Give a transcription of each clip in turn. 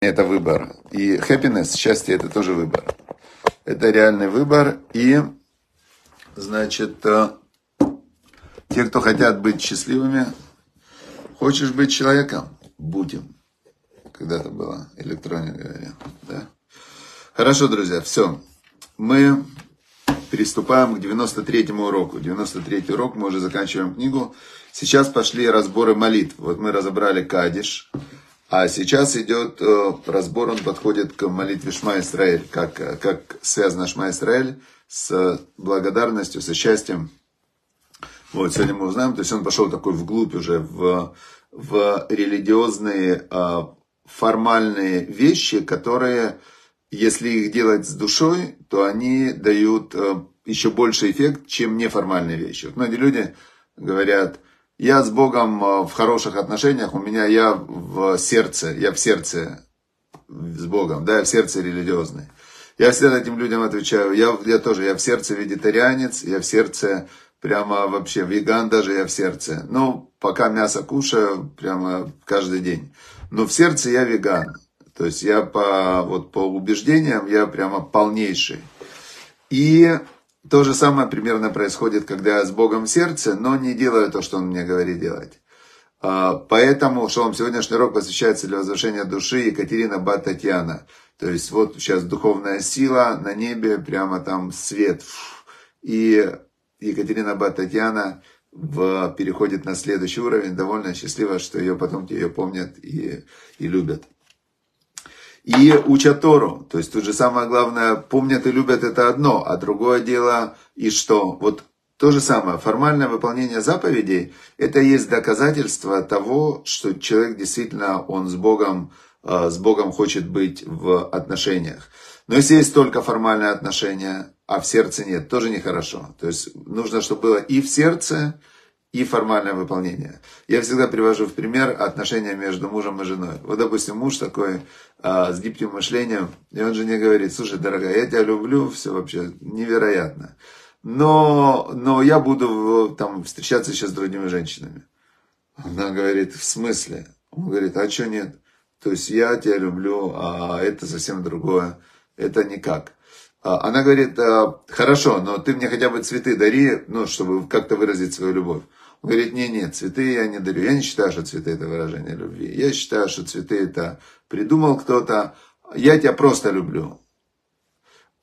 Это выбор. И happiness, счастье, это тоже выбор. Это реальный выбор. И, значит, э, те, кто хотят быть счастливыми, хочешь быть человеком? Будем. Когда-то было, электроник говорил. Да? Хорошо, друзья, все. Мы приступаем к 93-му уроку. 93-й урок, мы уже заканчиваем книгу. Сейчас пошли разборы молитв. Вот мы разобрали Кадиш. А сейчас идет э, разбор, он подходит к молитве Шма Исраэль. Как, как связано Шма Исраэль с благодарностью, со счастьем. Вот, сегодня мы узнаем. То есть он пошел такой вглубь уже в, в религиозные э, формальные вещи, которые если их делать с душой, то они дают э, еще больше эффект, чем неформальные вещи. Вот многие люди говорят, я с Богом э, в хороших отношениях, у меня я в сердце, я в сердце с Богом, да, я в сердце религиозный. Я всегда этим людям отвечаю, я, я тоже, я в сердце вегетарианец, я в сердце прямо вообще веган даже, я в сердце. Ну, пока мясо кушаю, прямо каждый день. Но в сердце я веган. То есть я по, вот, по убеждениям, я прямо полнейший. И то же самое примерно происходит, когда я с Богом в сердце, но не делаю то, что Он мне говорит делать. А, поэтому шалом, сегодняшний урок посвящается для возвышения души Екатерина Бат Татьяна. То есть вот сейчас духовная сила на небе, прямо там свет. И Екатерина Бат Татьяна в, переходит на следующий уровень, довольно счастлива, что ее потомки ее помнят и, и любят и учат Тору. То есть тут же самое главное, помнят и любят это одно, а другое дело и что? Вот то же самое, формальное выполнение заповедей, это есть доказательство того, что человек действительно, он с Богом, э, с Богом хочет быть в отношениях. Но если есть только формальные отношения, а в сердце нет, тоже нехорошо. То есть нужно, чтобы было и в сердце, и формальное выполнение. Я всегда привожу в пример отношения между мужем и женой. Вот, допустим, муж такой а, с гибким мышлением, и он жене говорит, слушай, дорогая, я тебя люблю, все вообще невероятно. Но, но я буду там встречаться сейчас с другими женщинами. Она говорит, в смысле? Он говорит, а что нет? То есть я тебя люблю, а это совсем другое. Это никак. А, она говорит, «А, хорошо, но ты мне хотя бы цветы дари, ну, чтобы как-то выразить свою любовь. Говорит, не, нет, цветы я не дарю. Я не считаю, что цветы это выражение любви. Я считаю, что цветы это придумал кто-то. Я тебя просто люблю.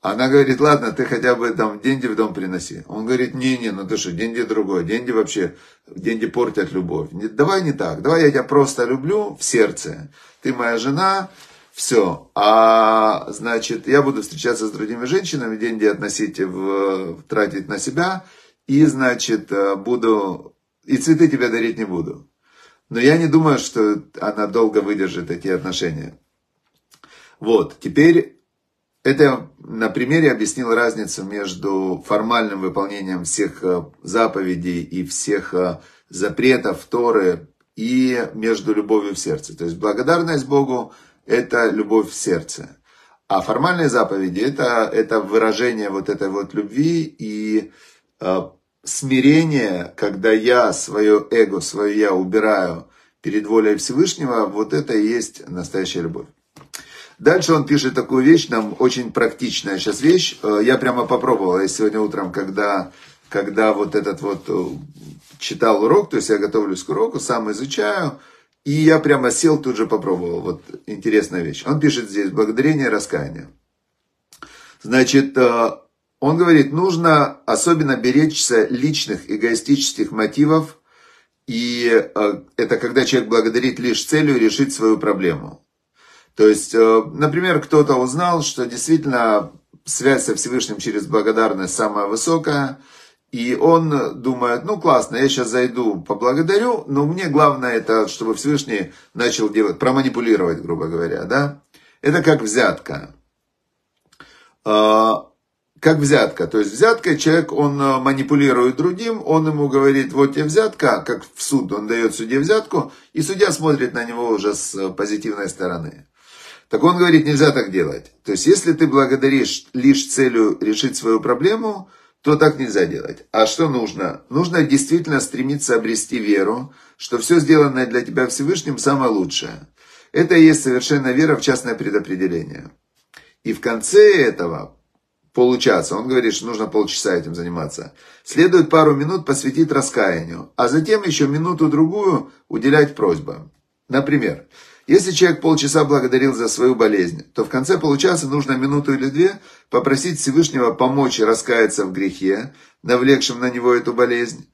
Она говорит, ладно, ты хотя бы там деньги в дом приноси. Он говорит, не-не, ну ты что, деньги другое. Деньги вообще, деньги портят любовь. Давай не так, давай я тебя просто люблю в сердце. Ты моя жена, все. А значит, я буду встречаться с другими женщинами, деньги относить, в, тратить на себя. И, значит, буду и цветы тебе дарить не буду. Но я не думаю, что она долго выдержит эти отношения. Вот, теперь это на примере объяснил разницу между формальным выполнением всех э, заповедей и всех э, запретов Торы и между любовью в сердце. То есть благодарность Богу – это любовь в сердце. А формальные заповеди это, – это выражение вот этой вот любви и э, смирение, когда я свое эго, свое я убираю перед волей Всевышнего, вот это и есть настоящая любовь. Дальше он пишет такую вещь, нам очень практичная сейчас вещь. Э, я прямо попробовал, я сегодня утром, когда, когда вот этот вот э, читал урок, то есть я готовлюсь к уроку, сам изучаю, и я прямо сел, тут же попробовал. Вот интересная вещь. Он пишет здесь благодарение раскаяние. Значит, э, он говорит, нужно особенно беречься личных эгоистических мотивов, и э, это когда человек благодарит лишь целью решить свою проблему. То есть, э, например, кто-то узнал, что действительно связь со Всевышним через благодарность самая высокая, и он думает, ну классно, я сейчас зайду, поблагодарю, но мне главное это, чтобы Всевышний начал делать, проманипулировать, грубо говоря, да. Это как взятка. А, как взятка. То есть взятка, человек, он э, манипулирует другим, он ему говорит, вот тебе взятка, как в суд, он дает судье взятку, и судья смотрит на него уже с э, позитивной стороны. Так он говорит, нельзя так делать. То есть, если ты благодаришь лишь целью решить свою проблему, то так нельзя делать. А что нужно? Нужно действительно стремиться обрести веру, что все сделанное для тебя Всевышним самое лучшее. Это и есть совершенная вера в частное предопределение. И в конце этого получаса, он говорит, что нужно полчаса этим заниматься, следует пару минут посвятить раскаянию, а затем еще минуту-другую уделять просьбам. Например, если человек полчаса благодарил за свою болезнь, то в конце получаса нужно минуту или две попросить Всевышнего помочь раскаяться в грехе, навлекшем на него эту болезнь.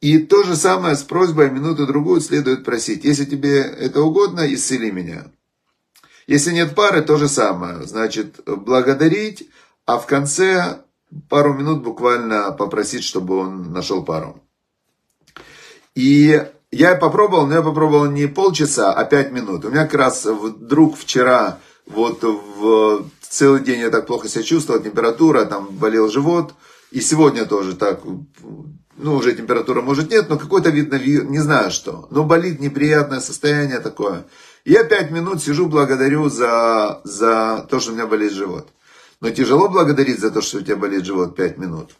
И то же самое с просьбой минуту-другую следует просить. Если тебе это угодно, исцели меня. Если нет пары, то же самое. Значит, благодарить, а в конце пару минут буквально попросить, чтобы он нашел пару. И я попробовал, но я попробовал не полчаса, а пять минут. У меня как раз вдруг вчера, вот в целый день я так плохо себя чувствовал, температура, там болел живот. И сегодня тоже так, ну уже температура может нет, но какой-то видно, не знаю что. Но болит неприятное состояние такое. Я пять минут сижу, благодарю за, за то, что у меня болит живот. Но тяжело благодарить за то, что у тебя болит живот пять минут.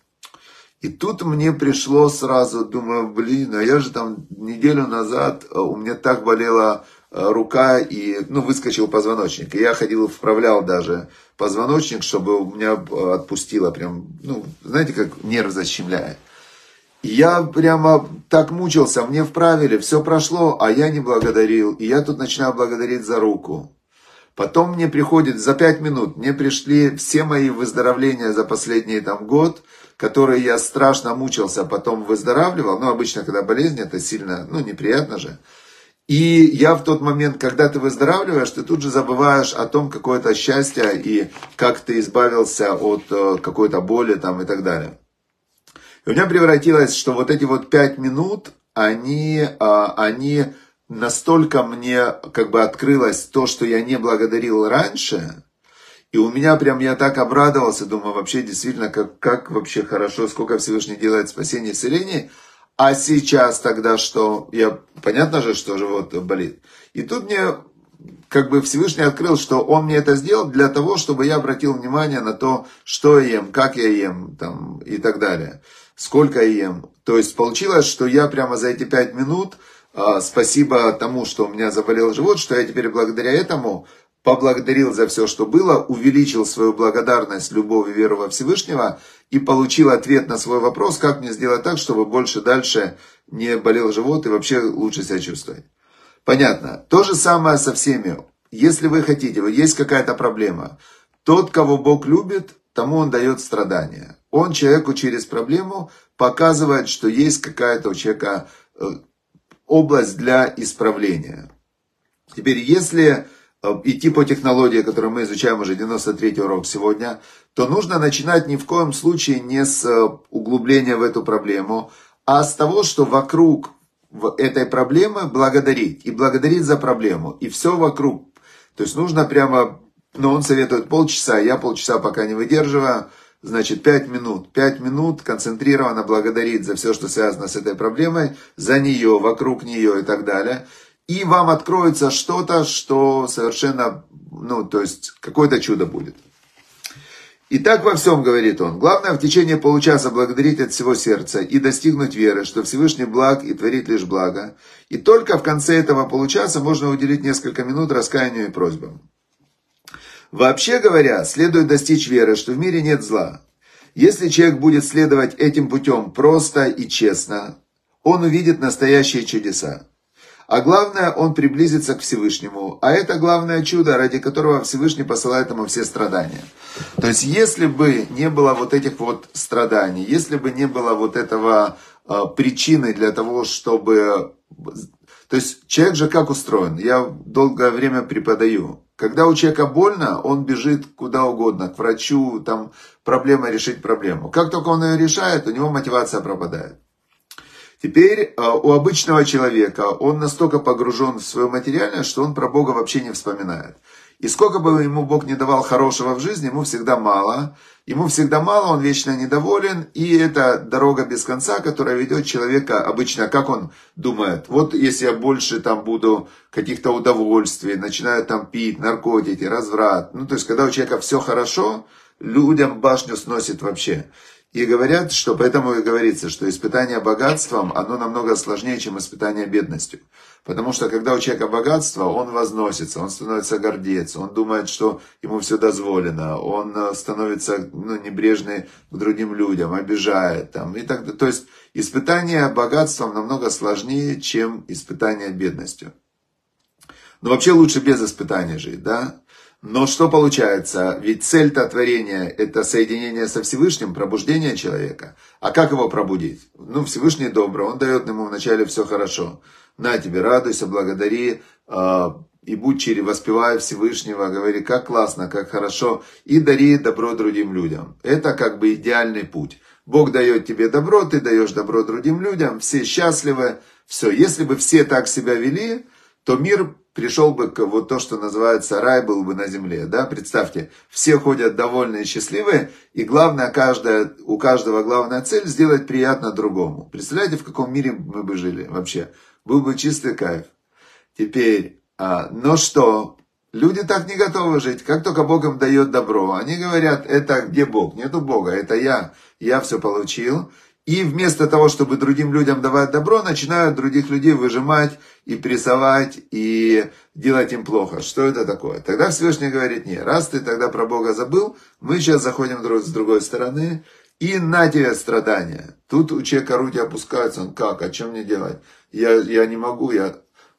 И тут мне пришло сразу, думаю, блин, а я же там неделю назад, э, у меня так болела э, рука и, ну, выскочил позвоночник. И я ходил, вправлял даже позвоночник, чтобы у меня э, отпустило прям, ну, знаете, как нерв защемляет. И я прямо так мучился, мне вправили, все прошло, а я не благодарил. И я тут начинаю благодарить за руку. Потом мне приходит за пять минут, мне пришли все мои выздоровления за последний там год – которые я страшно мучился, потом выздоравливал. Ну, обычно, когда болезнь, это сильно, ну, неприятно же. И я в тот момент, когда ты выздоравливаешь, ты тут же забываешь о том, какое-то счастье и как ты избавился от э, какой-то боли там и так далее. И у меня превратилось, что вот эти вот пять минут, они, а, они настолько мне как бы открылось то, что я не благодарил раньше, и у меня прям, я так обрадовался, думаю, вообще действительно, как, как вообще хорошо, сколько Всевышний делает спасение и исцеление. А сейчас тогда что? Я, понятно же, что живот болит. И тут мне как бы Всевышний открыл, что он мне это сделал для того, чтобы я обратил внимание на то, что я ем, как я ем там, и так далее. Сколько я ем. То есть получилось, что я прямо за эти пять минут, спасибо тому, что у меня заболел живот, что я теперь благодаря этому поблагодарил за все, что было, увеличил свою благодарность, любовь и веру во Всевышнего и получил ответ на свой вопрос, как мне сделать так, чтобы больше дальше не болел живот и вообще лучше себя чувствовать. Понятно. То же самое со всеми. Если вы хотите, есть какая-то проблема, тот, кого Бог любит, тому он дает страдания. Он человеку через проблему показывает, что есть какая-то у человека э, область для исправления. Теперь, если Э, идти по технологии, которую мы изучаем уже 93 урок сегодня, то нужно начинать ни в коем случае не с э, углубления в эту проблему, а с того, что вокруг этой проблемы благодарить. И благодарить за проблему. И все вокруг. То есть нужно прямо, ну он советует полчаса, я полчаса пока не выдерживаю, значит 5 минут. 5 минут концентрированно благодарить за все, что связано с этой проблемой, за нее, вокруг нее и так далее и вам откроется что-то, что совершенно, ну, то есть, какое-то чудо будет. И так во всем, говорит он. Главное в течение получаса благодарить от всего сердца и достигнуть веры, что Всевышний благ и творит лишь благо. И только в конце этого получаса можно уделить несколько минут раскаянию и просьбам. Вообще говоря, следует достичь веры, что в мире нет зла. Если человек будет следовать этим путем просто и честно, он увидит настоящие чудеса. А главное, он приблизится к Всевышнему. А это главное чудо, ради которого Всевышний посылает ему все страдания. То есть, если бы не было вот этих вот страданий, если бы не было вот этого э, причины для того, чтобы... То есть, человек же как устроен? Я долгое время преподаю. Когда у человека больно, он бежит куда угодно, к врачу, там проблема решить проблему. Как только он ее решает, у него мотивация пропадает. Теперь а, у обычного человека он настолько погружен в свое материальное, что он про Бога вообще не вспоминает. И сколько бы ему Бог не давал хорошего в жизни, ему всегда мало. Ему всегда мало, он вечно недоволен. И это дорога без конца, которая ведет человека обычно, как он думает. Вот если я больше там буду каких-то удовольствий, начинаю там пить, наркотики, разврат. Ну, то есть, когда у человека все хорошо, людям башню сносит вообще. И говорят, что поэтому и говорится, что испытание богатством, оно намного сложнее, чем испытание бедностью. Потому что когда у человека богатство, он возносится, он становится гордец, он думает, что ему все дозволено, он э, становится ну, небрежный к другим людям, обижает. Там, и так, то есть испытание богатством намного сложнее, чем испытание бедностью. Но вообще лучше без испытаний жить, да? Но что получается? Ведь цель-то творения – это соединение со Всевышним, пробуждение человека. А как его пробудить? Ну, Всевышний добрый, он дает ему вначале все хорошо. На тебе, радуйся, благодари, э, и будь через, воспевая Всевышнего, говори, как классно, как хорошо, и дари добро другим людям. Это как бы идеальный путь. Бог дает тебе добро, ты даешь добро другим людям, все счастливы, все. Если бы все так себя вели, то мир пришел бы к вот то, что называется рай, был бы на земле. Да? Представьте, все ходят довольные и счастливые, и главное, каждая, у каждого главная цель сделать приятно другому. Представляете, в каком мире мы бы жили вообще? Был бы чистый кайф. Теперь, а, но что? Люди так не готовы жить. Как только Бог им дает добро, они говорят, это где Бог? Нету Бога, это я. Я все получил. И вместо того, чтобы другим людям давать добро, начинают других людей выжимать и прессовать, и делать им плохо. Что это такое? Тогда Всевышний говорит, не, раз ты тогда про Бога забыл, мы сейчас заходим с другой стороны, и на тебе страдания. Тут у человека руки опускаются, он как, а чем мне делать? Я, я не могу, я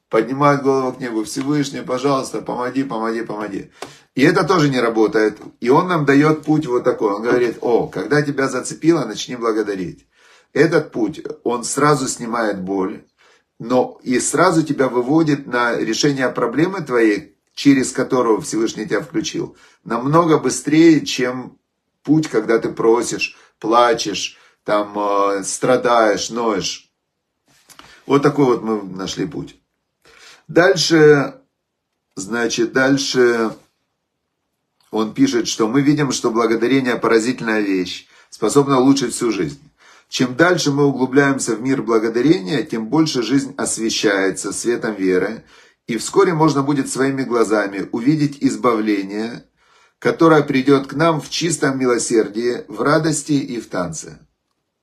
поднимаю голову к небу, Всевышний, пожалуйста, помоги, помоги, помоги. И это тоже не работает. И он нам дает путь вот такой. Он говорит, о, когда тебя зацепило, начни благодарить. Этот путь, он сразу снимает боль, но и сразу тебя выводит на решение проблемы твоей, через которую Всевышний тебя включил, намного быстрее, чем путь, когда ты просишь, плачешь, там э, страдаешь, ноешь. Вот такой вот мы нашли путь. Дальше, значит, дальше он пишет, что мы видим, что благодарение поразительная вещь, способна улучшить всю жизнь. Чем дальше мы углубляемся в мир благодарения, тем больше жизнь освещается светом веры, и вскоре можно будет своими глазами увидеть избавление, которое придет к нам в чистом милосердии, в радости и в танце.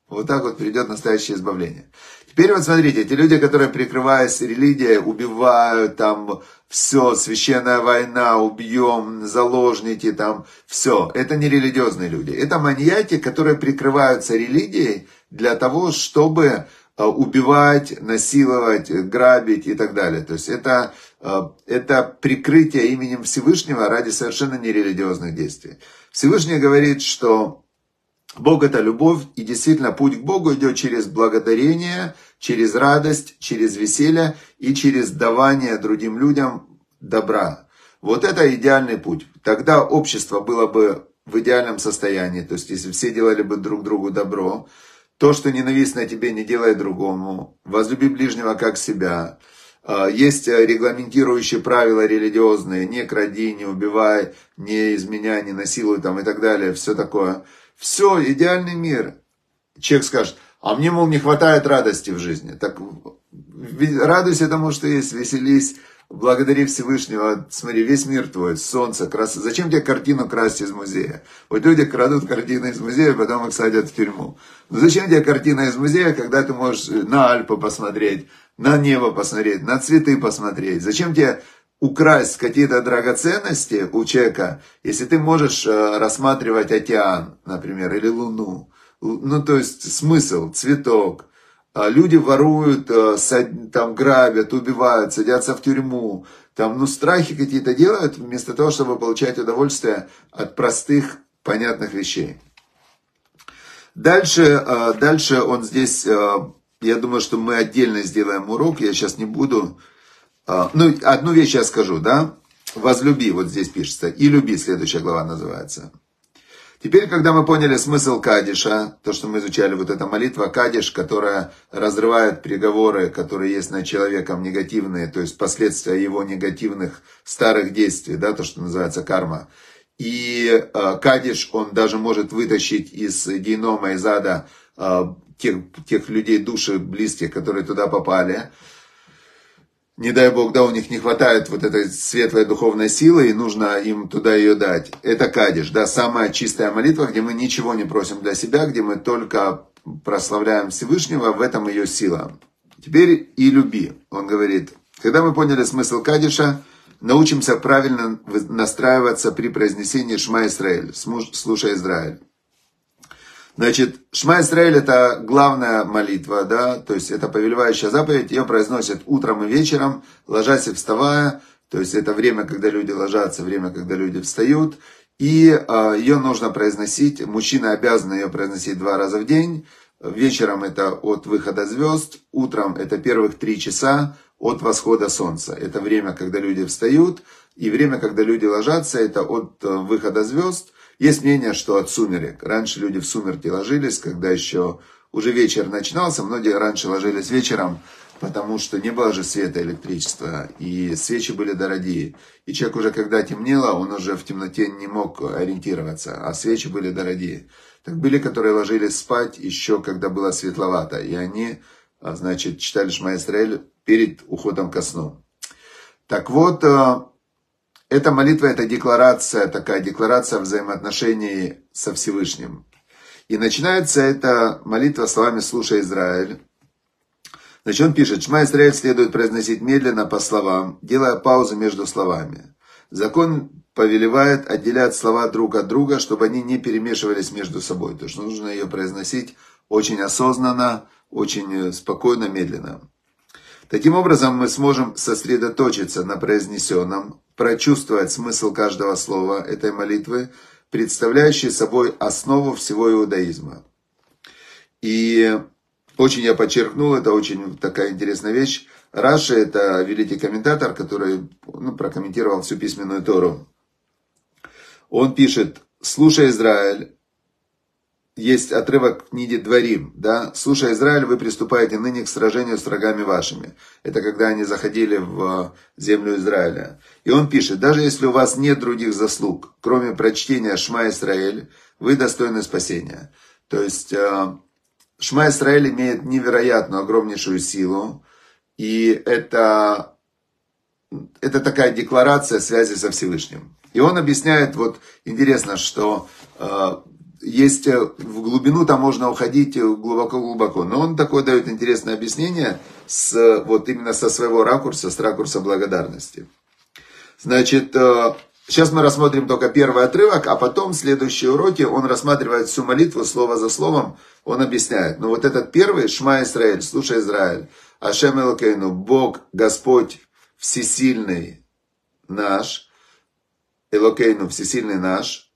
Вот так вот придет настоящее избавление. Теперь вот смотрите, эти люди, которые, прикрываясь религией, убивают там все, священная война, убьем, заложники там, все. Это не религиозные люди. Это маньяки, которые прикрываются религией, для того, чтобы э, убивать, насиловать, грабить и так далее. То есть это, э, это прикрытие именем Всевышнего ради совершенно нерелигиозных действий. Всевышний говорит, что Бог это любовь, и действительно путь к Богу идет через благодарение, через радость, через веселье и через давание другим людям добра. Вот это идеальный путь. Тогда общество было бы в идеальном состоянии, то есть если все делали бы друг другу добро, то, что ненавистно тебе, не делай другому. Возлюби ближнего как себя. А, есть э, регламентирующие правила религиозные. Не кради, не убивай, не изменяй, не насилуй там и так далее. Все такое. Все, идеальный мир. Человек скажет, а мне, мол, не хватает радости в жизни. Так радуйся тому, что есть, веселись, благодари Всевышнего, смотри, весь мир твой, солнце, красота. Зачем тебе картину красть из музея? Вот люди крадут картины из музея, потом их садят в тюрьму. Но зачем тебе картина из музея, когда ты можешь на Альпы посмотреть, на небо посмотреть, на цветы посмотреть? Зачем тебе украсть какие-то драгоценности у человека, если ты можешь э, рассматривать океан, например, или Луну? Ну, то есть смысл, цветок, люди воруют, э, там грабят, убивают, садятся в тюрьму, там, ну, страхи какие-то делают, вместо того, чтобы получать удовольствие от простых, понятных вещей. Дальше, э, дальше он здесь, э, я думаю, что мы отдельно сделаем урок, я сейчас не буду. Ну, одну вещь я скажу, да, возлюби, вот здесь пишется, и люби, следующая глава называется. Теперь, когда мы поняли смысл Кадиша, то, что мы изучали, вот эта молитва Кадиш, которая разрывает приговоры, которые есть над человеком негативные, то есть последствия его негативных старых действий, да, то, что называется карма. И э, Кадиш, он даже может вытащить из генома, из ада э, тех, тех людей, души близких, которые туда попали. Не дай бог, да, у них не хватает вот этой светлой духовной силы, и нужно им туда ее дать. Это кадиш, да, самая чистая молитва, где мы ничего не просим для себя, где мы только прославляем Всевышнего, в этом ее сила. Теперь и люби. Он говорит, когда мы поняли смысл кадиша, научимся правильно настраиваться при произнесении Шма Исраэль, слушай Израиль. Значит, Шма Исраэль это главная молитва, да, то есть это повелевающая заповедь, ее произносят утром и вечером, ложась и вставая, то есть это время, когда люди ложатся, время, когда люди встают, и э, ее нужно произносить, мужчина обязан ее произносить два раза в день, вечером это от выхода звезд, утром это первых три часа от восхода солнца, это время, когда люди встают, и время, когда люди ложатся, это от э, выхода звезд, есть мнение, что от сумерек. Раньше люди в сумерки ложились, когда еще уже вечер начинался. Многие раньше ложились вечером, потому что не было же света электричества, и свечи были дорогие. И человек уже когда темнело, он уже в темноте не мог ориентироваться, а свечи были дорогие. Так были, которые ложились спать еще, когда было светловато, и они, а, значит, читали Шма перед уходом ко сну. Так вот, а, эта молитва – это декларация, такая декларация взаимоотношений со Всевышним. И начинается эта молитва словами «Слушай, Израиль». Значит, он пишет, «Шма Израиль следует произносить медленно по словам, делая паузу между словами. Закон повелевает отделять слова друг от друга, чтобы они не перемешивались между собой. То есть нужно ее произносить очень осознанно, очень спокойно, медленно. Таким образом, мы сможем сосредоточиться на произнесенном, прочувствовать смысл каждого слова этой молитвы, представляющей собой основу всего иудаизма. И очень я подчеркнул, это очень такая интересная вещь. Раши – это великий комментатор, который ну, прокомментировал всю письменную Тору. Он пишет, слушай, Израиль, есть отрывок книги Дворим, да, «Слушай, Израиль, вы приступаете ныне к сражению с врагами вашими». Это когда они заходили в землю Израиля. И он пишет, даже если у вас нет других заслуг, кроме прочтения Шма Израиль, вы достойны спасения. То есть, э, Шма Израиль имеет невероятную, огромнейшую силу, и это, это такая декларация связи со Всевышним. И он объясняет, вот интересно, что э, есть э, в глубину, там можно уходить глубоко-глубоко. Но он такое дает интересное объяснение, с, вот именно со своего ракурса, с ракурса благодарности. Значит, э, сейчас мы рассмотрим только первый отрывок, а потом в следующие уроки он рассматривает всю молитву слово за словом, он объясняет. Но вот этот первый, Шма Израиль, слушай Израиль, Ашем Элокейну, Бог, Господь, всесильный наш, Элокейну, всесильный наш,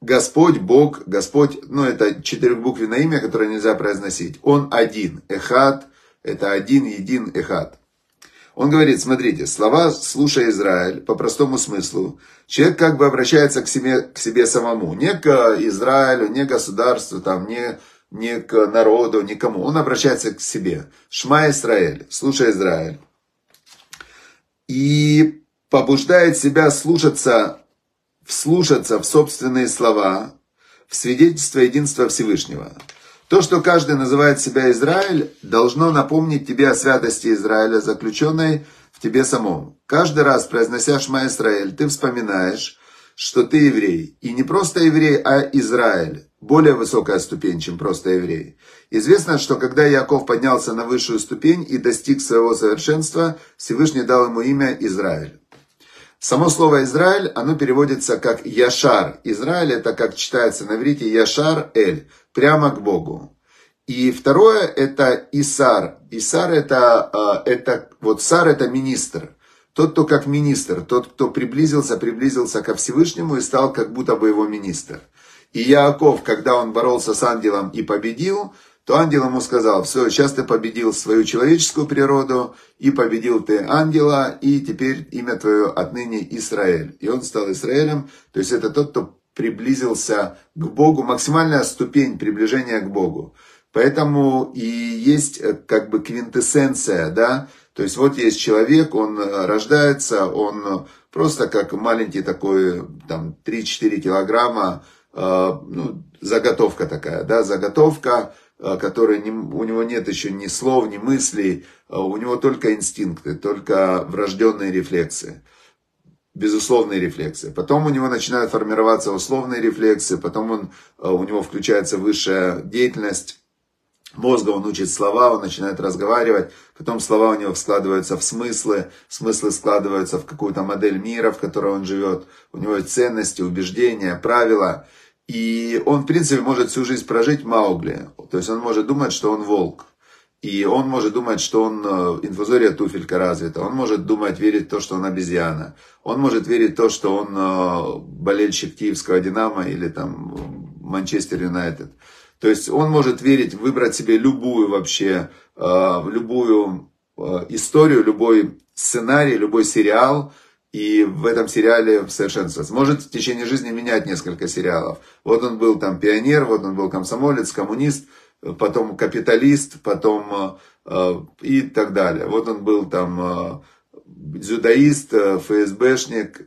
Господь, Бог, Господь, ну это четырехбуквенное имя, которое нельзя произносить. Он один, Эхад, это один, един, Эхад. Он говорит, смотрите, слова «слушай, Израиль» по простому смыслу. Человек как бы обращается к себе, к себе самому. Не к Израилю, не к государству, там, не, не к народу, никому. Он обращается к себе. Шма Израиль, слушай, Израиль. И побуждает себя слушаться вслушаться в собственные слова, в свидетельство единства Всевышнего. То, что каждый называет себя Израиль, должно напомнить тебе о святости Израиля, заключенной в тебе самом. Каждый раз, произнося Шма Израиль, ты вспоминаешь, что ты еврей. И не просто еврей, а Израиль. Более высокая ступень, чем просто еврей. Известно, что когда Яков поднялся на высшую ступень и достиг своего совершенства, Всевышний дал ему имя Израиль. Само слово Израиль, оно переводится как Яшар. Израиль это как читается на иврите Яшар Эль, прямо к Богу. И второе это Исар. Исар это, а, это вот Сар это министр. Тот, кто как министр, тот, кто приблизился, приблизился ко Всевышнему и стал как будто бы его министр. И Яаков, когда он боролся с ангелом и победил, то ангел ему сказал, все, сейчас ты победил свою человеческую природу, и победил ты ангела, и теперь имя твое отныне Израиль. И он стал Израилем, то есть это тот, кто приблизился к Богу, максимальная ступень приближения к Богу. Поэтому и есть э, как бы квинтэссенция, да, то есть вот есть человек, он э, рождается, он просто как маленький такой, там, 3-4 килограмма, э, ну, заготовка такая, да, заготовка, который не, у него нет еще ни слов, ни мыслей, у него только инстинкты, только врожденные рефлексы безусловные рефлексы. Потом у него начинают формироваться условные рефлексы, потом он, у него включается высшая деятельность мозга, он учит слова, он начинает разговаривать, потом слова у него складываются в смыслы, смыслы складываются в какую-то модель мира, в которой он живет, у него есть ценности, убеждения, правила, и он, в принципе, может всю жизнь прожить Маугли, то есть он может думать, что он волк, и он может думать, что он э, инфузория туфелька развита. Он может думать, верить в то, что он обезьяна. Он может верить в то, что он э, болельщик киевского Динамо или там Манчестер Юнайтед. То есть он может верить, выбрать себе любую вообще, э, любую историю, любой сценарий, любой сериал, и в этом сериале совершенствоваться. Может в течение жизни менять несколько сериалов. Вот он был там пионер, вот он был комсомолец, коммунист, потом капиталист, потом э, и так далее. Вот он был там э, дзюдоист, э, ФСБшник,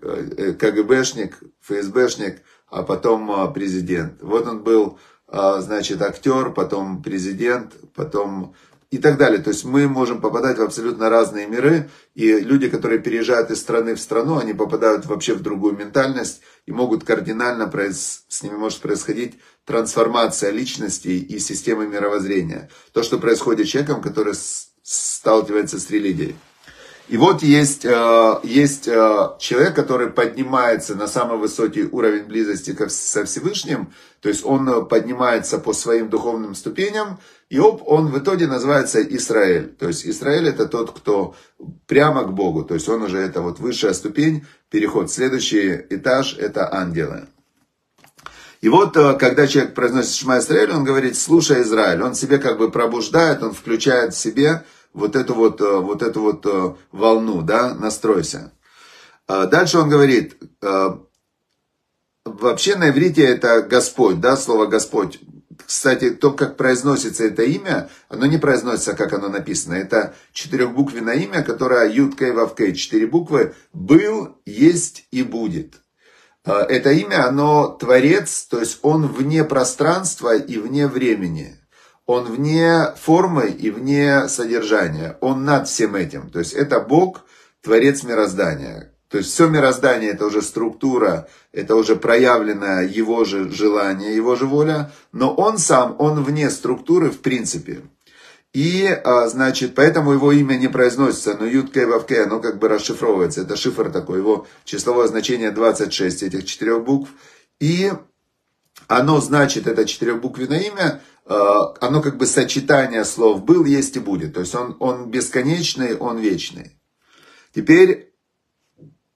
КГБшник, ФСБшник, а потом президент. Вот он был, значит, актер, потом президент, потом и так далее. То есть мы можем попадать в абсолютно разные миры, и люди, которые переезжают из страны в страну, они попадают вообще в другую ментальность, и могут кардинально, с ними может происходить трансформация личности и системы мировоззрения. То, что происходит с человеком, который сталкивается с религией. И вот есть, э, есть э, человек, который поднимается на самый высокий уровень близости со Всевышним, то есть он поднимается по своим духовным ступеням, и он в итоге называется Израиль. То есть Израиль это тот, кто прямо к Богу, то есть он уже это вот высшая ступень, переход. Следующий этаж это ангелы. И вот, э, когда человек произносит Шма Израиль, он говорит, слушай Израиль, он себе как бы пробуждает, он включает в себе вот эту вот, э, вот эту вот э, волну, да, настройся. Дальше он говорит, вообще на иврите это Господь, да, слово Господь. Кстати, то, как произносится это имя, оно не произносится, как оно написано. Это четырехбуквенное имя, которое Юд Кей Вав Кей, четыре буквы, был, есть и будет. Это имя, оно творец, то есть он вне пространства и вне времени. Он вне формы и вне содержания. Он над всем этим. То есть это Бог, творец мироздания. То есть все мироздание это уже структура, это уже проявленное его же желание, его же воля. Но он сам, он вне структуры в принципе. И, а, значит, поэтому его имя не произносится, но Ют Кей Вав Кей, оно как бы расшифровывается. Это шифр такой, его числовое значение 26 этих четырех букв. И оно значит, это четырехбуквенное имя, оно как бы сочетание слов «был», «есть» и «будет». То есть он, он бесконечный, он вечный. Теперь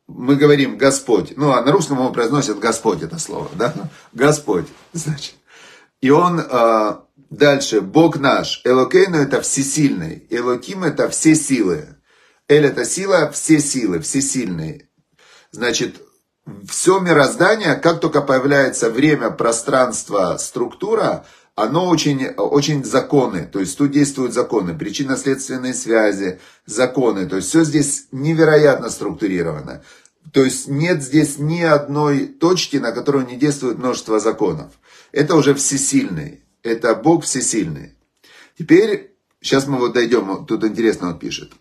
мы говорим «Господь». Ну, а на русском его произносят «Господь» это слово, да? «Господь», значит. И он а, Дальше, Бог наш. Элокейну это всесильный. Элоким это все силы. Эль это сила, все силы, всесильные. Значит, все мироздание, как только появляется время, пространство, структура, оно очень, очень законы, то есть тут действуют законы, причинно-следственные связи, законы, то есть все здесь невероятно структурировано. То есть нет здесь ни одной точки, на которую не действует множество законов. Это уже всесильный это Бог всесильный. Теперь, сейчас мы вот дойдем, тут интересно он пишет.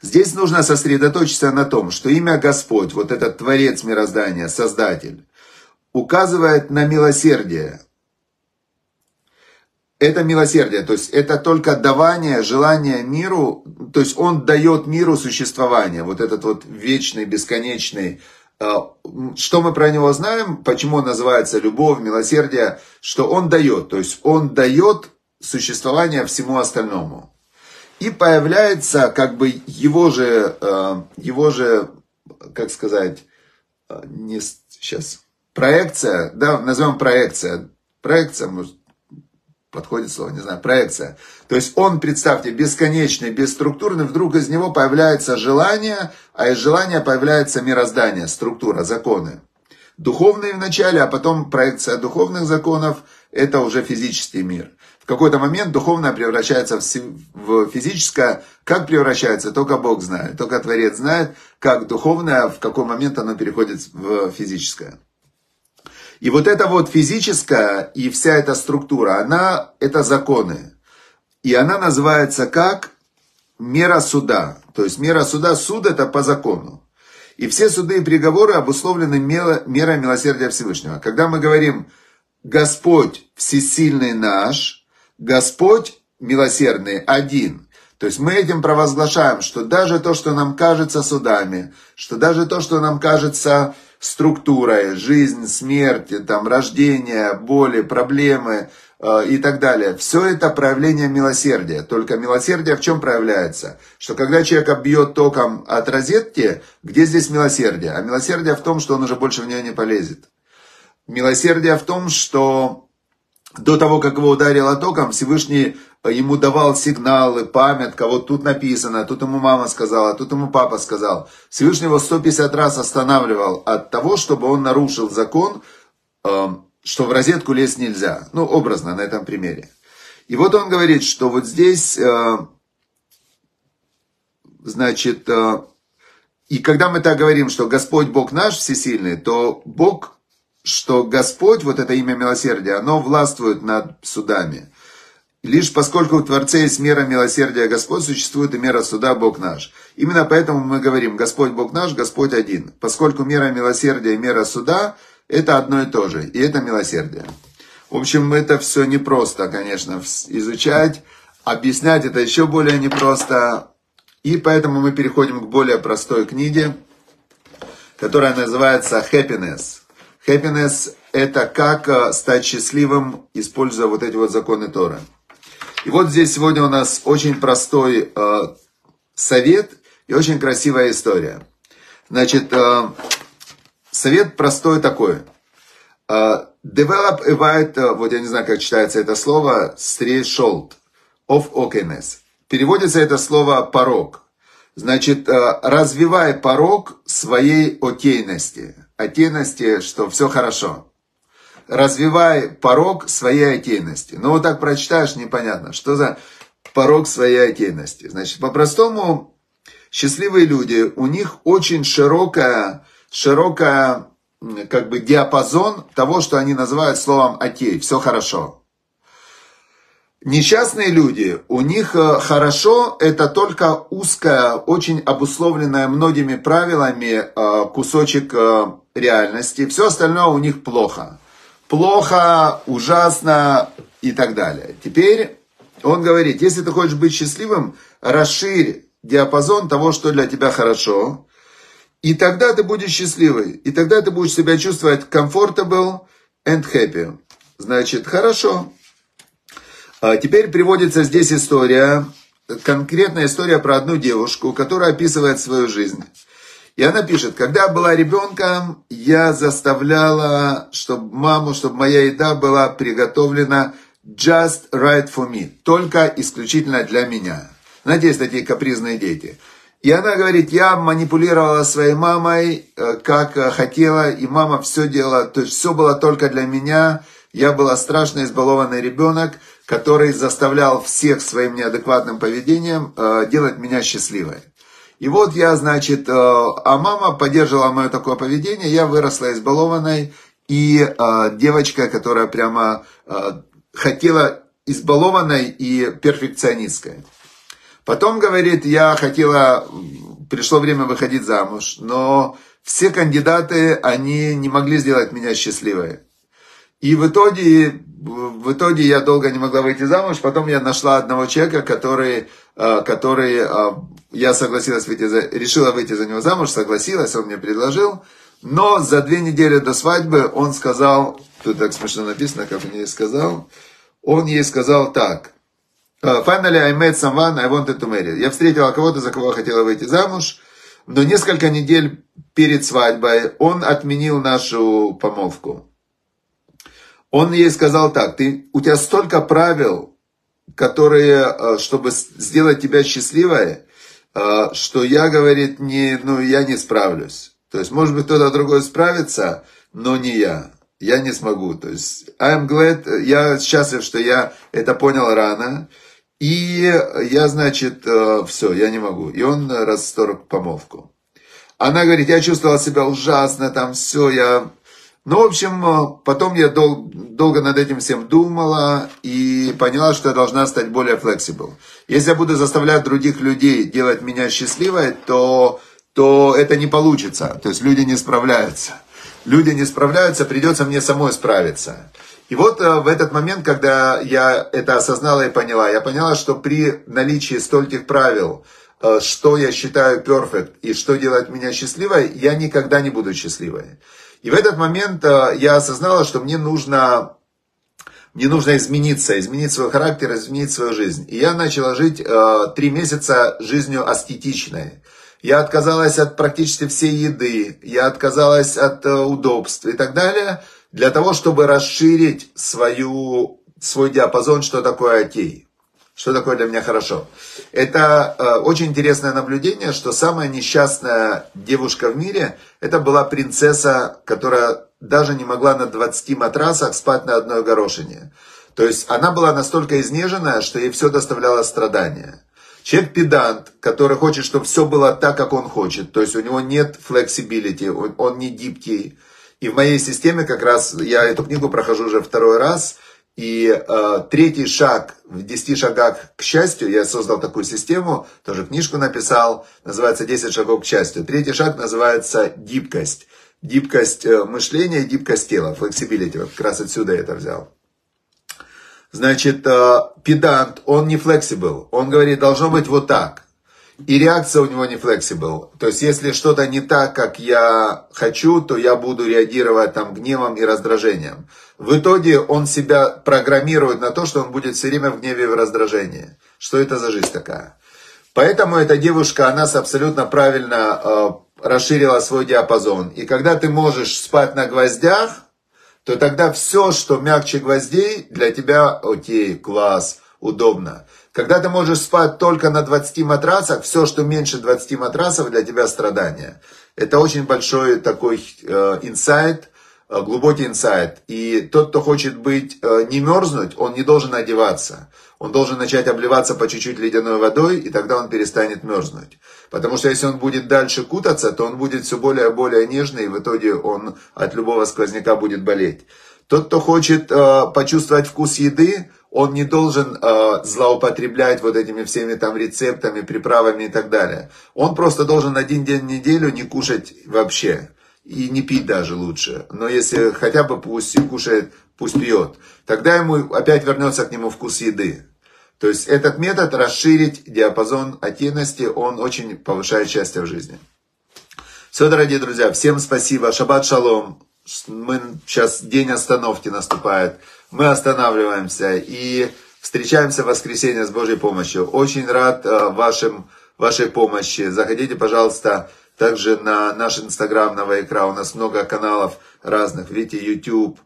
Здесь нужно сосредоточиться на том, что имя Господь, вот этот Творец мироздания, Создатель, указывает на милосердие. Это милосердие, то есть это только давание, желание миру, то есть он дает миру существование, вот этот вот вечный, бесконечный, а, что мы про него знаем, почему он называется любовь, милосердие, что он дает, то есть он дает существование всему остальному. И появляется как бы его же, а, его же, как сказать, а, не сейчас, проекция, да, назовем проекция, проекция, может, подходит слово, не знаю, проекция. То есть он, представьте, бесконечный, бесструктурный, вдруг из него появляется желание, а из желания появляется мироздание, структура, законы. Духовные вначале, а потом проекция духовных законов, это уже физический мир. В какой-то момент духовное превращается в физическое. Как превращается, только Бог знает. Только Творец знает, как духовное, в какой момент оно переходит в физическое. И вот это вот физическая и вся эта структура, она, это законы. И она называется как мера суда. То есть мера суда, суд это по закону. И все суды и приговоры обусловлены мерой милосердия Всевышнего. Когда мы говорим «Господь всесильный наш», «Господь милосердный один», то есть мы этим провозглашаем, что даже то, что нам кажется судами, что даже то, что нам кажется структурой, жизнь, смерть, там, рождение, боли, проблемы э, и так далее. Все это проявление милосердия. Только милосердие в чем проявляется? Что когда человека бьет током от розетки, где здесь милосердие? А милосердие в том, что он уже больше в нее не полезет. Милосердие в том, что до того, как его ударило током, Всевышний ему давал сигналы, памятка, вот тут написано, тут ему мама сказала, тут ему папа сказал. Всевышний его 150 раз останавливал от того, чтобы он нарушил закон, эм, что в розетку лезть нельзя. Ну, образно, на этом примере. И вот он говорит, что вот здесь, э, значит, э, и когда мы так говорим, что Господь Бог наш всесильный, то Бог, что Господь, вот это имя милосердия, оно властвует над судами. Лишь поскольку в Творце есть мера милосердия Господь, существует и мера суда Бог наш. Именно поэтому мы говорим, Господь Бог наш, Господь один. Поскольку мера милосердия и мера суда – это одно и то же, и это милосердие. В общем, это все непросто, конечно, изучать, объяснять это еще более непросто. И поэтому мы переходим к более простой книге, которая называется «Happiness». Happiness – это как э, стать счастливым, используя вот эти вот законы Тора. И вот здесь сегодня у нас очень простой э, совет и очень красивая история. Значит, э, совет простой такой. Э, develop a white, э, вот я не знаю, как читается это слово, threshold of okayness. Переводится это слово порог. Значит, э, развивай порог своей окейности. Окейности, что все хорошо развивай порог своей отдельности. Ну, вот так прочитаешь, непонятно, что за порог своей отдельности. Значит, по-простому, счастливые люди, у них очень широкая, широкая, как бы диапазон того, что они называют словом «окей», все хорошо. Несчастные люди, у них э, хорошо, это только узкая, очень обусловленная многими правилами э, кусочек э, реальности. Все остальное у них плохо плохо, ужасно и так далее. Теперь он говорит, если ты хочешь быть счастливым, расширь диапазон того, что для тебя хорошо, и тогда ты будешь счастливый, и тогда ты будешь себя чувствовать comfortable and happy. Значит, хорошо. А теперь приводится здесь история, конкретная история про одну девушку, которая описывает свою жизнь. И она пишет, когда была ребенком, я заставляла, чтобы маму, чтобы моя еда была приготовлена just right for me, только исключительно для меня. Знаете, есть такие капризные дети. И она говорит, я манипулировала своей мамой, э, как э, хотела, и мама все делала, то есть все было только для меня. Я была страшно избалованный ребенок, который заставлял всех своим неадекватным поведением э, делать меня счастливой. И вот я, значит, э, а мама поддерживала мое такое поведение, я выросла избалованной, и э, девочка, которая прямо э, хотела избалованной и перфекционисткой. Потом, говорит, я хотела, пришло время выходить замуж, но все кандидаты, они не могли сделать меня счастливой. И в итоге, в итоге я долго не могла выйти замуж, потом я нашла одного человека, который, который я согласилась выйти за, решила выйти за него замуж, согласилась, он мне предложил. Но за две недели до свадьбы он сказал, тут так смешно написано, как он ей сказал, он ей сказал так. «Uh, finally, I met someone I wanted to marry. Я встретила кого-то, за кого хотела выйти замуж, но несколько недель перед свадьбой он отменил нашу помолвку. Он ей сказал так, ты, у тебя столько правил, которые, э, чтобы сделать тебя счастливой, а, что я, говорит, не, ну, я не справлюсь. То есть, может быть, кто-то другой справится, но не я. Я не смогу. То есть, I'm glad, я счастлив, что я это понял рано. И я, значит, э, все, я не могу. И он расторг помолвку. Она говорит, я чувствовала себя ужасно, там все, я Ну, в общем, э, потом я дол- долго над этим всем думала и поняла, что я должна стать более flexible. Если я буду заставлять других людей делать меня счастливой, то, то это не получится. То есть люди не справляются. Люди не справляются, придется мне самой справиться. И вот э, в этот момент, когда я это осознала и поняла, я поняла, что при наличии стольких правил, э, что я считаю perfect и что делает меня счастливой, я никогда не буду счастливой. И в этот момент э, я осознала, что мне нужно, мне нужно измениться, изменить свой характер, изменить свою жизнь. И я начала жить три месяца жизнью аскетичной. Я отказалась от практически всей еды, я отказалась от удобств и так далее – для того, чтобы расширить свою, свой диапазон, что такое окей, что такое для меня хорошо. Это э, очень интересное наблюдение, что самая несчастная девушка в мире, это была принцесса, которая даже не могла на 20 матрасах спать на одной горошине. То есть она была настолько изнеженная, что ей все доставляло страдания. Человек-педант, который хочет, чтобы все было так, как он хочет. То есть у него нет flexibility, он, он не гибкий, и в моей системе как раз я эту книгу прохожу уже второй раз. И э, третий шаг в 10 шагах к счастью, я создал такую систему, тоже книжку написал, называется 10 шагов к счастью. Третий шаг называется гибкость. Гибкость э, мышления гибкость тела, flexibility. Вот как раз отсюда я это взял. Значит, э, педант, он не flexible. Он говорит, должно быть вот так. И реакция у него не flexible. То есть, если что-то не так, как я хочу, то я буду реагировать там гневом и раздражением. В итоге он себя программирует на то, что он будет все время в гневе и в раздражении. Что это за жизнь такая? Поэтому эта девушка, она абсолютно правильно э, расширила свой диапазон. И когда ты можешь спать на гвоздях, то тогда все, что мягче гвоздей, для тебя окей, класс, удобно. Когда ты можешь спать только на 20 матрасах, все, что меньше 20 матрасов, для тебя страдание. Это очень большой такой э, глубокий инсайт. И тот, кто хочет быть, э, не мерзнуть, он не должен одеваться. Он должен начать обливаться по чуть-чуть ледяной водой, и тогда он перестанет мерзнуть. Потому что если он будет дальше кутаться, то он будет все более и более нежный, и в итоге он от любого сквозняка будет болеть. Тот, кто хочет э, почувствовать вкус еды, он не должен э, злоупотреблять вот этими всеми там рецептами, приправами и так далее. Он просто должен один день в неделю не кушать вообще. И не пить даже лучше. Но если хотя бы пусть кушает, пусть пьет. Тогда ему опять вернется к нему вкус еды. То есть этот метод расширить диапазон оттенности, он очень повышает счастье в жизни. Все, дорогие друзья, всем спасибо. Шаббат шалом. Мы, сейчас день остановки наступает мы останавливаемся и встречаемся в воскресенье с Божьей помощью. Очень рад э, вашим, вашей помощи. Заходите, пожалуйста, также на наш инстаграм, на Вайкра. У нас много каналов разных. Видите, YouTube,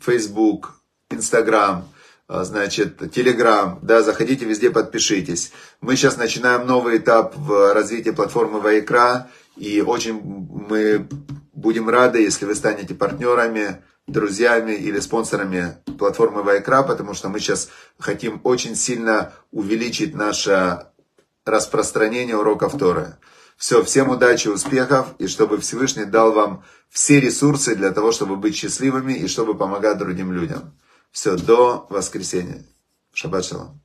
Facebook, Instagram, значит, Telegram. Да, заходите везде, подпишитесь. Мы сейчас начинаем новый этап в развитии платформы Вайкра. И очень мы будем рады, если вы станете партнерами друзьями или спонсорами платформы Вайкра, потому что мы сейчас хотим очень сильно увеличить наше распространение уроков Торы. Все, всем удачи, успехов, и чтобы Всевышний дал вам все ресурсы для того, чтобы быть счастливыми и чтобы помогать другим людям. Все, до воскресенья. Шаббат шалом.